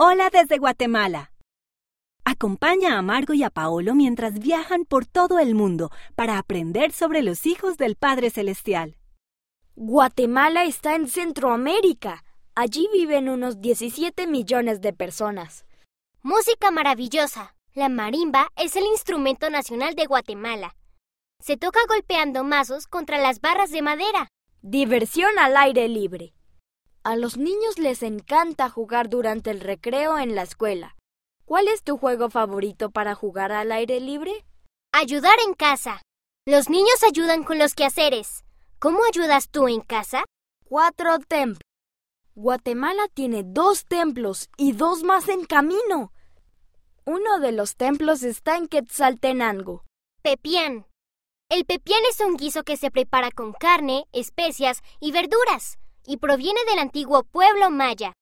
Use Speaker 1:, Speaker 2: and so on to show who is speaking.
Speaker 1: Hola desde Guatemala. Acompaña a Margo y a Paolo mientras viajan por todo el mundo para aprender sobre los hijos del Padre Celestial.
Speaker 2: Guatemala está en Centroamérica. Allí viven unos 17 millones de personas.
Speaker 3: Música maravillosa. La marimba es el instrumento nacional de Guatemala. Se toca golpeando mazos contra las barras de madera.
Speaker 2: Diversión al aire libre. A los niños les encanta jugar durante el recreo en la escuela. ¿Cuál es tu juego favorito para jugar al aire libre?
Speaker 3: Ayudar en casa. Los niños ayudan con los quehaceres. ¿Cómo ayudas tú en casa?
Speaker 2: Cuatro templos. Guatemala tiene dos templos y dos más en camino. Uno de los templos está en Quetzaltenango.
Speaker 3: Pepián. El pepián es un guiso que se prepara con carne, especias y verduras y proviene del antiguo pueblo maya.